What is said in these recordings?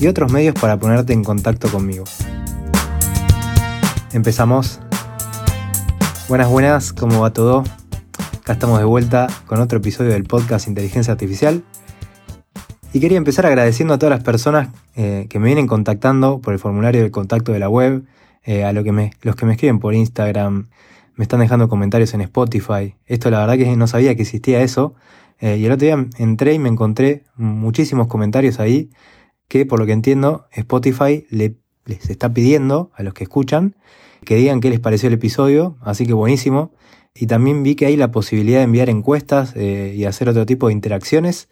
y otros medios para ponerte en contacto conmigo. Empezamos. Buenas, buenas, ¿cómo va todo? Acá estamos de vuelta con otro episodio del podcast Inteligencia Artificial. Y quería empezar agradeciendo a todas las personas eh, que me vienen contactando por el formulario de contacto de la web, eh, a los que me escriben por Instagram, me están dejando comentarios en Spotify. Esto la verdad que no sabía que existía eso. Eh, y el otro día entré y me encontré muchísimos comentarios ahí que por lo que entiendo Spotify les está pidiendo a los que escuchan que digan qué les pareció el episodio, así que buenísimo. Y también vi que hay la posibilidad de enviar encuestas eh, y hacer otro tipo de interacciones,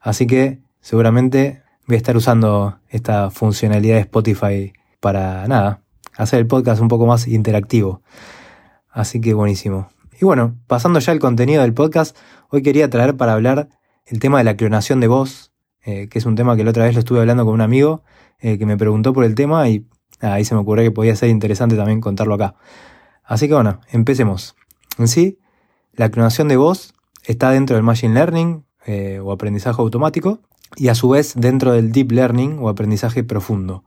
así que seguramente voy a estar usando esta funcionalidad de Spotify para nada, hacer el podcast un poco más interactivo. Así que buenísimo. Y bueno, pasando ya al contenido del podcast, hoy quería traer para hablar el tema de la clonación de voz, eh, que es un tema que la otra vez lo estuve hablando con un amigo eh, que me preguntó por el tema y ahí se me ocurrió que podía ser interesante también contarlo acá. Así que bueno, empecemos. En sí, la clonación de voz está dentro del Machine Learning eh, o aprendizaje automático y a su vez dentro del Deep Learning o aprendizaje profundo,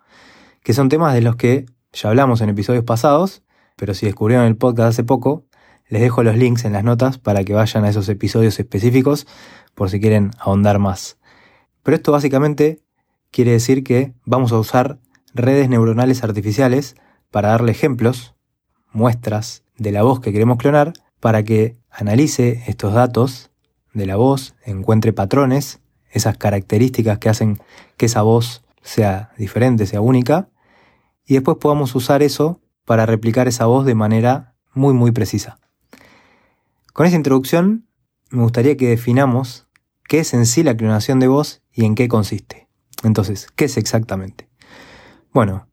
que son temas de los que ya hablamos en episodios pasados, pero si descubrieron el podcast hace poco, les dejo los links en las notas para que vayan a esos episodios específicos por si quieren ahondar más. Pero esto básicamente quiere decir que vamos a usar redes neuronales artificiales para darle ejemplos, muestras de la voz que queremos clonar, para que analice estos datos de la voz, encuentre patrones, esas características que hacen que esa voz sea diferente, sea única, y después podamos usar eso para replicar esa voz de manera muy muy precisa. Con esta introducción me gustaría que definamos qué es en sí la clonación de voz y en qué consiste. Entonces, ¿qué es exactamente? Bueno,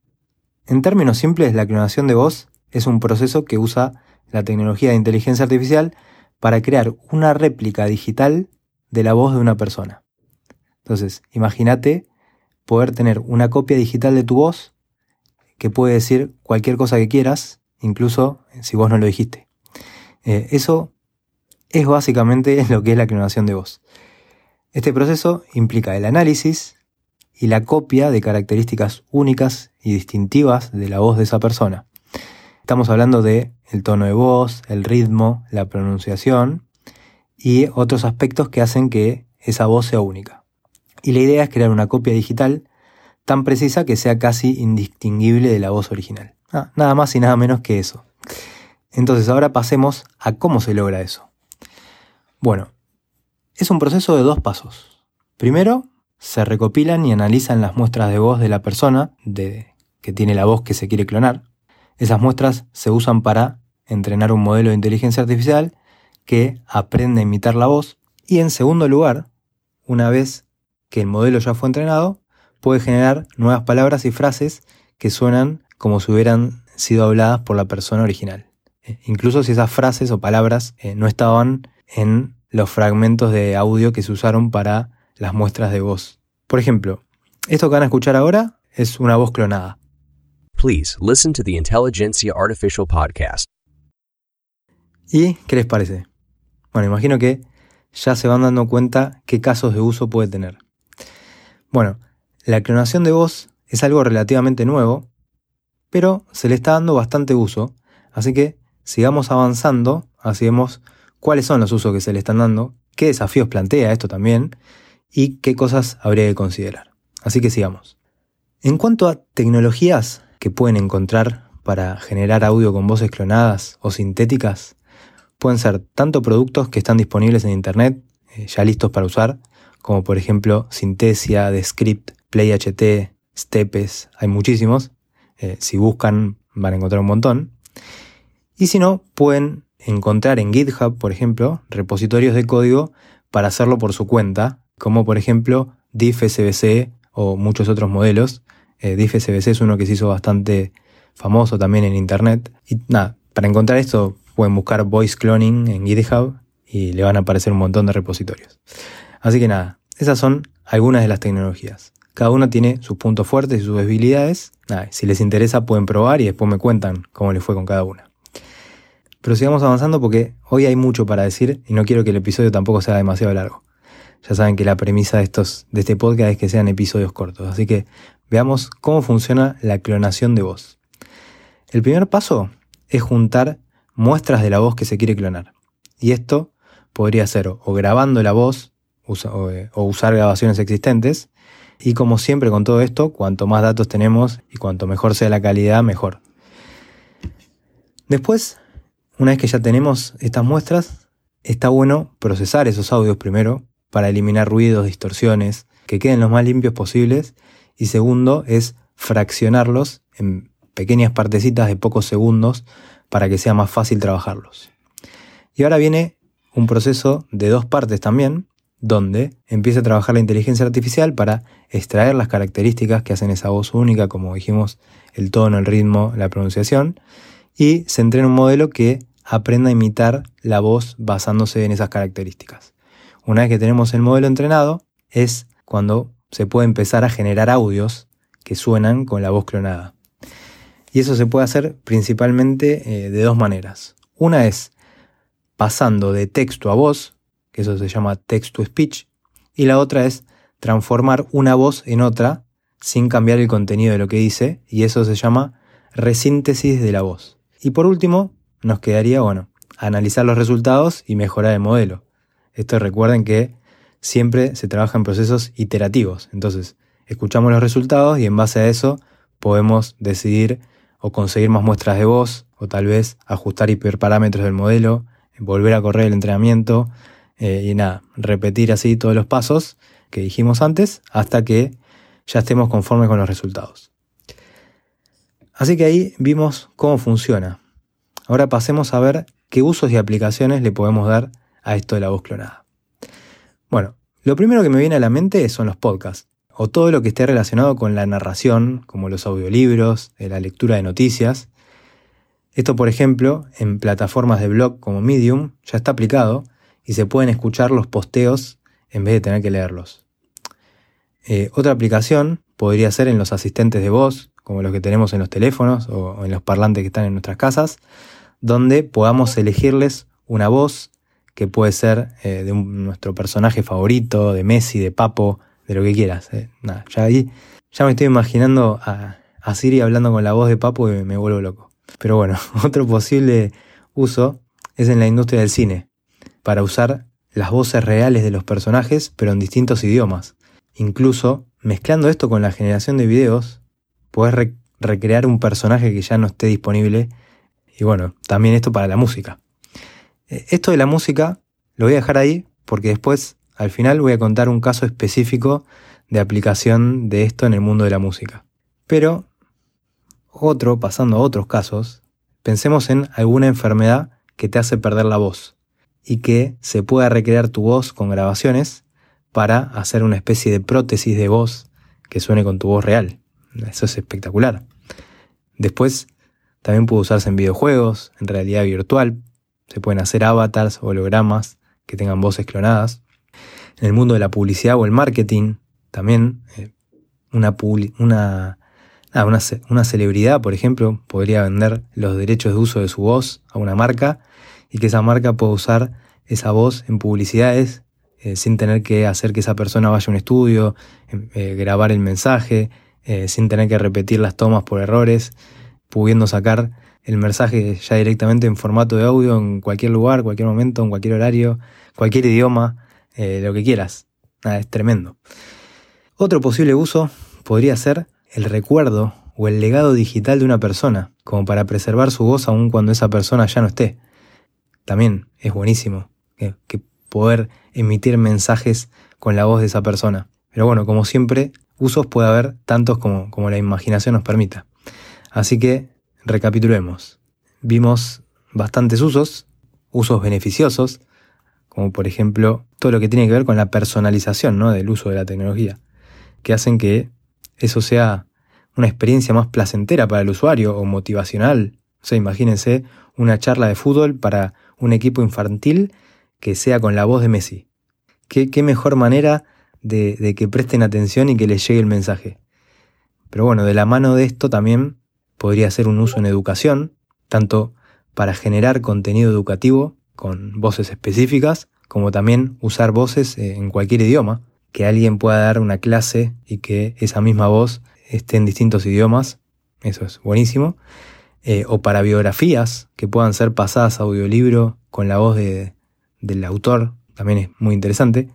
en términos simples, la clonación de voz es un proceso que usa la tecnología de inteligencia artificial para crear una réplica digital de la voz de una persona. Entonces, imagínate poder tener una copia digital de tu voz que puede decir cualquier cosa que quieras, incluso si vos no lo dijiste. Eh, eso es básicamente lo que es la clonación de voz. Este proceso implica el análisis y la copia de características únicas y distintivas de la voz de esa persona. Estamos hablando de el tono de voz, el ritmo, la pronunciación y otros aspectos que hacen que esa voz sea única. Y la idea es crear una copia digital tan precisa que sea casi indistinguible de la voz original. Ah, nada más y nada menos que eso. Entonces ahora pasemos a cómo se logra eso. Bueno, es un proceso de dos pasos. Primero, se recopilan y analizan las muestras de voz de la persona de, que tiene la voz que se quiere clonar. Esas muestras se usan para entrenar un modelo de inteligencia artificial que aprende a imitar la voz. Y en segundo lugar, una vez que el modelo ya fue entrenado, puede generar nuevas palabras y frases que suenan como si hubieran sido habladas por la persona original. Eh, incluso si esas frases o palabras eh, no estaban en los fragmentos de audio que se usaron para las muestras de voz. Por ejemplo, esto que van a escuchar ahora es una voz clonada. Please listen to the Intelligentsia Artificial Podcast. ¿Y qué les parece? Bueno, imagino que ya se van dando cuenta qué casos de uso puede tener. Bueno, la clonación de voz es algo relativamente nuevo, pero se le está dando bastante uso, así que sigamos avanzando, así vemos cuáles son los usos que se le están dando, qué desafíos plantea esto también y qué cosas habría que considerar. Así que sigamos. En cuanto a tecnologías que pueden encontrar para generar audio con voces clonadas o sintéticas, pueden ser tanto productos que están disponibles en Internet, eh, ya listos para usar, como por ejemplo Synthesia, Descript, PlayHT, Stepes, hay muchísimos. Eh, si buscan van a encontrar un montón. Y si no, pueden encontrar en GitHub, por ejemplo, repositorios de código para hacerlo por su cuenta, como por ejemplo diffsbc o muchos otros modelos. Eh, DIF SBC es uno que se hizo bastante famoso también en internet. Y nada, para encontrar esto pueden buscar voice cloning en GitHub y le van a aparecer un montón de repositorios. Así que nada, esas son algunas de las tecnologías. Cada una tiene sus puntos fuertes y sus debilidades. si les interesa pueden probar y después me cuentan cómo les fue con cada una. Pero sigamos avanzando porque hoy hay mucho para decir y no quiero que el episodio tampoco sea demasiado largo. Ya saben que la premisa de, estos, de este podcast es que sean episodios cortos, así que veamos cómo funciona la clonación de voz. El primer paso es juntar muestras de la voz que se quiere clonar. Y esto podría ser o grabando la voz eh, o usar grabaciones existentes. Y como siempre con todo esto, cuanto más datos tenemos y cuanto mejor sea la calidad, mejor. Después, una vez que ya tenemos estas muestras, está bueno procesar esos audios primero para eliminar ruidos, distorsiones, que queden los más limpios posibles. Y segundo es fraccionarlos en pequeñas partecitas de pocos segundos para que sea más fácil trabajarlos. Y ahora viene un proceso de dos partes también, donde empieza a trabajar la inteligencia artificial para extraer las características que hacen esa voz única, como dijimos, el tono, el ritmo, la pronunciación, y se entrena un modelo que aprenda a imitar la voz basándose en esas características. Una vez que tenemos el modelo entrenado, es cuando se puede empezar a generar audios que suenan con la voz clonada. Y eso se puede hacer principalmente eh, de dos maneras. Una es pasando de texto a voz, que eso se llama text to speech, y la otra es transformar una voz en otra sin cambiar el contenido de lo que dice, y eso se llama resíntesis de la voz. Y por último, nos quedaría, bueno, analizar los resultados y mejorar el modelo. Esto recuerden que siempre se trabaja en procesos iterativos. Entonces, escuchamos los resultados y en base a eso podemos decidir o conseguir más muestras de voz, o tal vez ajustar hiperparámetros del modelo, volver a correr el entrenamiento eh, y nada, repetir así todos los pasos que dijimos antes hasta que ya estemos conformes con los resultados. Así que ahí vimos cómo funciona. Ahora pasemos a ver qué usos y aplicaciones le podemos dar a esto de la voz clonada. Bueno, lo primero que me viene a la mente son los podcasts o todo lo que esté relacionado con la narración, como los audiolibros, eh, la lectura de noticias. Esto, por ejemplo, en plataformas de blog como Medium ya está aplicado y se pueden escuchar los posteos en vez de tener que leerlos. Eh, otra aplicación podría ser en los asistentes de voz, como los que tenemos en los teléfonos o en los parlantes que están en nuestras casas, donde podamos elegirles una voz que puede ser eh, de nuestro personaje favorito, de Messi, de Papo, de lo que quieras. Eh. Ya ahí ya me estoy imaginando a, Siri hablando con la voz de Papo y me, vuelvo loco. Pero bueno, otro posible uso es en la industria del cine, para usar las voces reales de los personajes, pero en distintos idiomas. Incluso, mezclando esto con la generación de videos, puedes recrear un personaje que ya no esté disponible. Y bueno, también esto para la música. Eh, esto de la música lo voy a dejar ahí porque después al final voy a contar un caso específico de aplicación de esto en el mundo de la música. Pero otro, pasando a otros casos, pensemos en alguna enfermedad que te hace perder la voz y que se pueda recrear tu voz con grabaciones para hacer una especie de prótesis de voz que suene con tu voz real. Eso es espectacular. Después, también puede usarse en videojuegos, en realidad virtual. Se pueden hacer avatars, hologramas que tengan voces clonadas en el mundo de la publicidad o el marketing, también eh, una, una, una, celebridad, por ejemplo, podría vender los derechos de uso de su voz a una marca y que esa marca pueda usar esa voz en publicidades eh, sin tener que hacer que esa persona vaya a un estudio, em, eh, grabar el mensaje, sin tener que repetir las tomas por errores, pudiendo sacar el mensaje ya directamente en formato de audio en cualquier lugar, cualquier momento, en cualquier horario, cualquier idioma. Eh, lo que quieras. es tremendo. Otro posible uso podría ser el recuerdo o el legado digital de una persona, como para preservar su voz aun cuando esa persona ya no esté. También es buenísimo que, poder emitir mensajes con la voz de esa persona. Pero bueno, como siempre, usos puede haber tantos como, como la imaginación nos permita. Así que recapitulemos. Vimos bastantes usos, usos beneficiosos, como por ejemplo todo lo que tiene que ver con la personalización ¿no? del uso de la tecnología. que hacen que eso sea una experiencia más placentera para el usuario o motivacional. O sea, imagínense una charla de fútbol para un equipo infantil que sea con la voz de Messi. ¿Qué, qué mejor manera de, que presten atención y que les llegue el mensaje? Pero bueno, de la mano de esto también podría ser un uso en educación, tanto para generar contenido educativo con voces específicas, como también usar voces en cualquier idioma, que alguien pueda dar una clase y que esa misma voz esté en distintos idiomas, eso es buenísimo, eh, o para biografías que puedan ser pasadas a audiolibro con la voz del autor, también es muy interesante.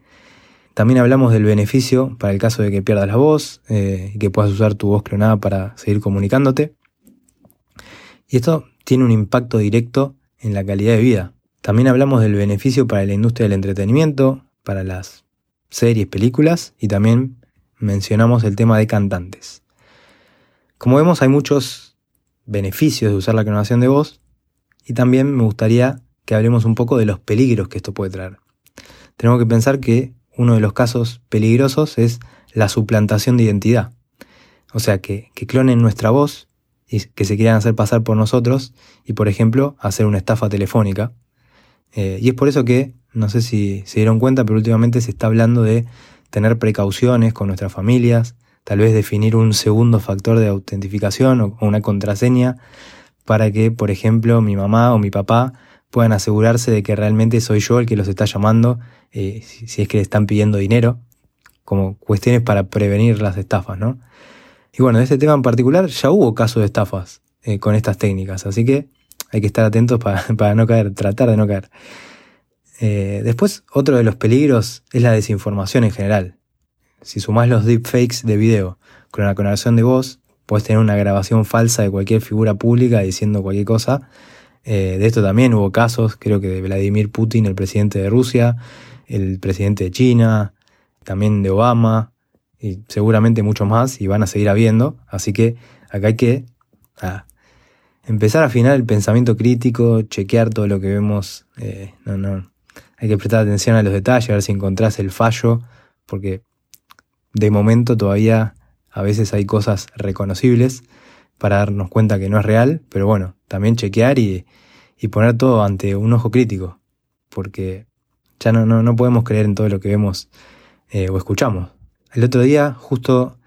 También hablamos del beneficio para el caso de que pierdas la voz eh, y que puedas usar tu voz clonada para seguir comunicándote. Y esto tiene un impacto directo en la calidad de vida. También hablamos del beneficio para la industria del entretenimiento, para las series, películas y también mencionamos el tema de cantantes. Como vemos hay muchos beneficios de usar la clonación de voz y también me gustaría que hablemos un poco de los peligros que esto puede traer. Tenemos que pensar que uno de los casos peligrosos es la suplantación de identidad. O sea, que, clonen nuestra voz y que se quieran hacer pasar por nosotros y, por ejemplo, hacer una estafa telefónica. Eh, y es por eso que, no sé si se dieron cuenta, pero últimamente se está hablando de tener precauciones con nuestras familias, tal vez definir un segundo factor de autentificación o una contraseña para que, por ejemplo, mi mamá o mi papá puedan asegurarse de que realmente soy yo el que los está llamando, eh, si, es que le están pidiendo dinero, como cuestiones para prevenir las estafas, ¿no? Y bueno, de este tema en particular ya hubo casos de estafas eh, con estas técnicas, así que hay que estar atentos para, no caer, tratar de no caer. Eh, después, otro de los peligros es la desinformación en general. Si sumás los deepfakes de video con la clonación de voz, puedes tener una grabación falsa de cualquier figura pública diciendo cualquier cosa. Eh, de esto también hubo casos, creo que de Vladimir Putin, el presidente de Rusia, el presidente de China, también de Obama, y seguramente muchos más, y van a seguir habiendo. Así que acá hay que ah, empezar a afinar el pensamiento crítico, chequear todo lo que vemos. Eh. Hay que prestar atención a los detalles, a ver si encontrás el fallo, porque de momento todavía a veces hay cosas reconocibles para darnos cuenta que no es real, pero bueno, también chequear y, poner todo ante un ojo crítico, porque ya no, no, podemos creer en todo lo que vemos eh, o escuchamos. El otro día justo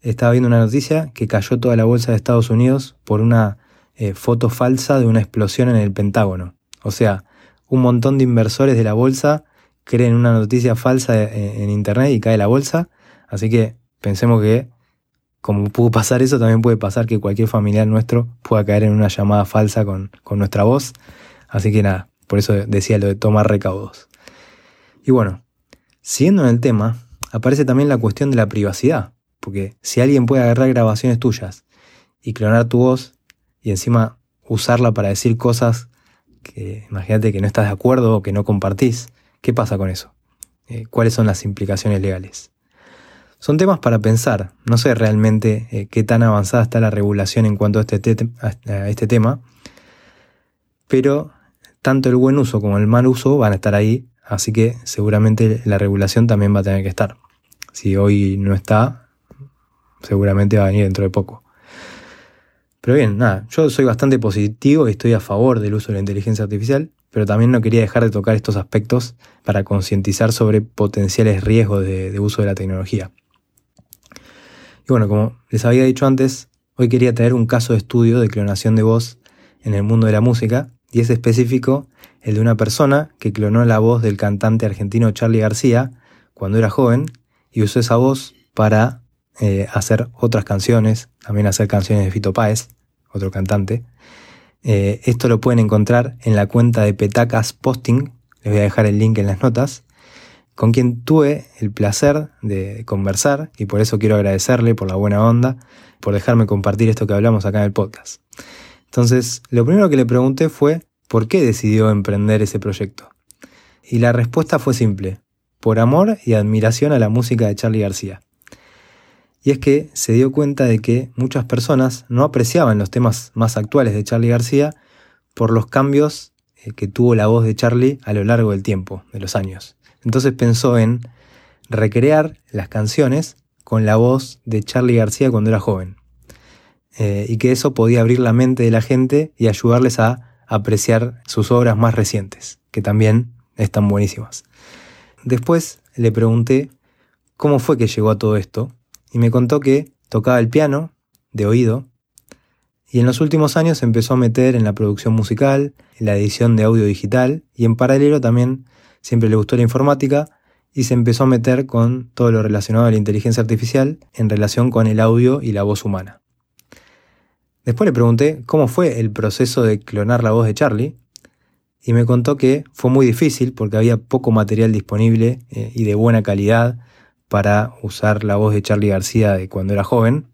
estaba viendo una noticia que cayó toda la bolsa de Estados Unidos por una eh, foto falsa de una explosión en el Pentágono. O sea, un montón de inversores de la bolsa creen una noticia falsa en Internet y cae la bolsa. Así que pensemos que como pudo pasar eso, también puede pasar que cualquier familiar nuestro pueda caer en una llamada falsa con, con nuestra voz. Así que nada, por eso decía lo de tomar recaudos. Y bueno, siguiendo en el tema, aparece también la cuestión de la privacidad, porque si alguien puede agarrar grabaciones tuyas y clonar tu voz y encima usarla para decir cosas que imagínate que no estás de acuerdo o que no compartís, ¿qué pasa con eso? Eh, ¿Cuáles son las implicaciones legales? Son temas para pensar. No sé realmente eh, qué tan avanzada está la regulación en cuanto este, a este tema, pero tanto el buen uso como el mal uso van a estar ahí, así que seguramente la regulación también va a tener que estar. Si hoy no está, seguramente va a venir dentro de poco. Pero bien, nada, yo soy bastante positivo y estoy a favor del uso de la inteligencia artificial, pero también no quería dejar de tocar estos aspectos para concientizar sobre potenciales riesgos de uso de la tecnología. Y bueno, como les había dicho antes, hoy quería traer un caso de estudio de clonación de voz en el mundo de la música, y es específico el de una persona que clonó la voz del cantante argentino Charlie García cuando era joven y usó esa voz para eh, hacer otras canciones, también hacer canciones de Fito Páez, otro cantante. Eh, esto lo pueden encontrar en la cuenta de Petacas Posting, les voy a dejar el link en las notas con quien tuve el placer de conversar y por eso quiero agradecerle por la buena onda, por dejarme compartir esto que hablamos acá en el podcast. Entonces, lo primero que le pregunté fue por qué decidió emprender ese proyecto. Y la respuesta fue simple, por amor y admiración a la música de Charlie García. Y es que se dio cuenta de que muchas personas no apreciaban los temas más actuales de Charlie García por los cambios eh, que tuvo la voz de Charlie a lo largo del tiempo, de los años. Entonces pensó en recrear las canciones, con la voz de Charlie García cuando era joven. Eh, y que eso podía abrir la mente de la gente y ayudarles a apreciar sus obras más recientes, que también están buenísimas. Después le pregunté cómo fue que llegó a todo esto y me contó que tocaba el piano de oído y en los últimos años se empezó a meter en la producción musical, en la edición de audio digital y en paralelo también siempre le gustó la informática y se empezó a meter con todo lo relacionado a la inteligencia artificial en relación con el audio y la voz humana. Después le pregunté cómo fue el proceso de clonar la voz de Charlie y me contó que fue muy difícil porque había poco material disponible eh, y de buena calidad para usar la voz de Charlie García de cuando era joven,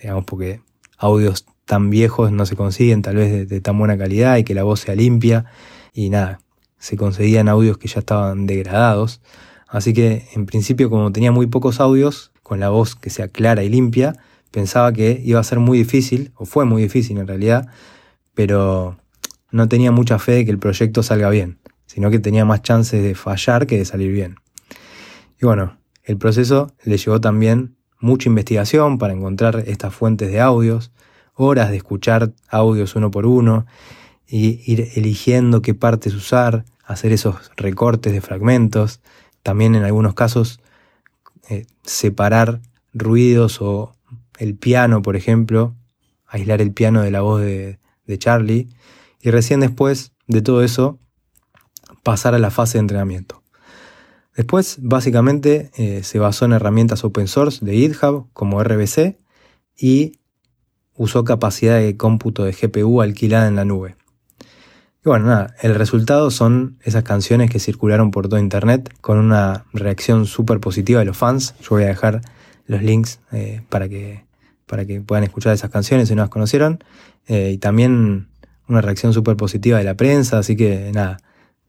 digamos porque audios tan viejos no se consiguen tal vez de, tan buena calidad y que la voz sea limpia y nada, se conseguían audios que ya estaban degradados, así que en principio como tenía muy pocos audios, con la voz que sea clara y limpia, pensaba que iba a ser muy difícil, o fue muy difícil en realidad, pero no tenía mucha fe de que el proyecto salga bien, sino que tenía más chances de fallar que de salir bien. Y bueno, el proceso le llevó también mucha investigación para encontrar estas fuentes de audios, horas de escuchar audios uno por uno, y ir eligiendo qué partes usar, hacer esos recortes de fragmentos, también en algunos casos eh, separar ruidos o el piano, por ejemplo, aislar el piano de la voz de, Charlie, y recién después de todo eso pasar a la fase de entrenamiento. Después, básicamente, eh, se basó en herramientas open source de GitHub como RBC y usó capacidad de cómputo de GPU alquilada en la nube. Y bueno, nada, el resultado son esas canciones que circularon por todo internet con una reacción súper positiva de los fans. Yo voy a dejar los links eh, para que para que puedan escuchar esas canciones si no las conocieron. Eh, y también una reacción súper positiva de la prensa, así que nada,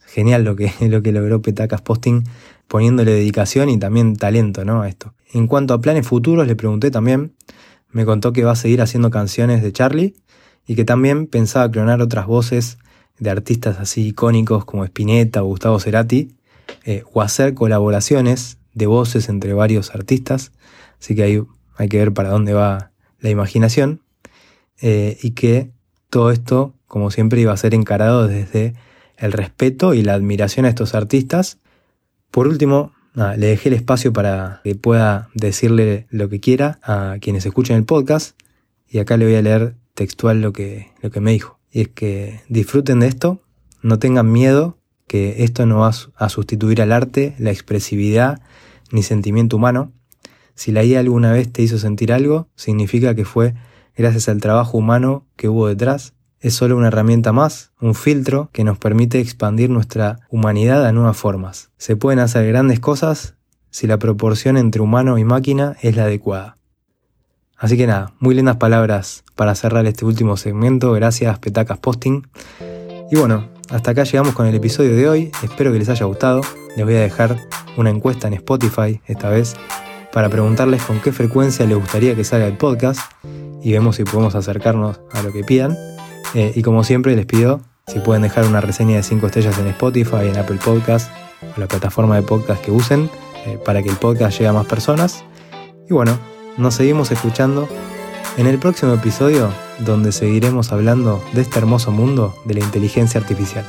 genial lo que, lo que logró Petacas Posting poniéndole dedicación y también talento ¿no? a esto. En cuanto a planes futuros, le pregunté también, me contó que va a seguir haciendo canciones de Charlie y que también pensaba clonar otras voces de artistas así icónicos como Spinetta o Gustavo Cerati, eh, o hacer colaboraciones de voces entre varios artistas, así que ahí hay que ver para dónde va la imaginación, eh, y que todo esto, como siempre, iba a ser encarado desde el respeto y la admiración a estos artistas. Por último, le dejé el espacio para que pueda decirle lo que quiera a quienes escuchen el podcast, y acá le voy a leer textual lo que, lo que me dijo. Y es que disfruten de esto, no tengan miedo, que esto no va a sustituir al arte, la expresividad ni sentimiento humano. Si la IA alguna vez te hizo sentir algo, significa que fue gracias al trabajo humano que hubo detrás. Es solo una herramienta más, un filtro que nos permite expandir nuestra humanidad a nuevas formas. Se pueden hacer grandes cosas si la proporción entre humano y máquina es la adecuada. Así que nada, muy lindas palabras para cerrar este último segmento. Gracias, Petacas Posting. Y bueno, hasta acá llegamos con el episodio de hoy. Espero que les haya gustado. Les voy a dejar una encuesta en Spotify esta vez para preguntarles con qué frecuencia les gustaría que salga el podcast y vemos si podemos acercarnos a lo que pidan. Eh, y como siempre les pido si pueden dejar una reseña de 5 estrellas en Spotify, en Apple Podcast o la plataforma de podcast que usen eh, para que el podcast llegue a más personas. Y bueno, nos seguimos escuchando en el próximo episodio donde seguiremos hablando de este hermoso mundo de la inteligencia artificial.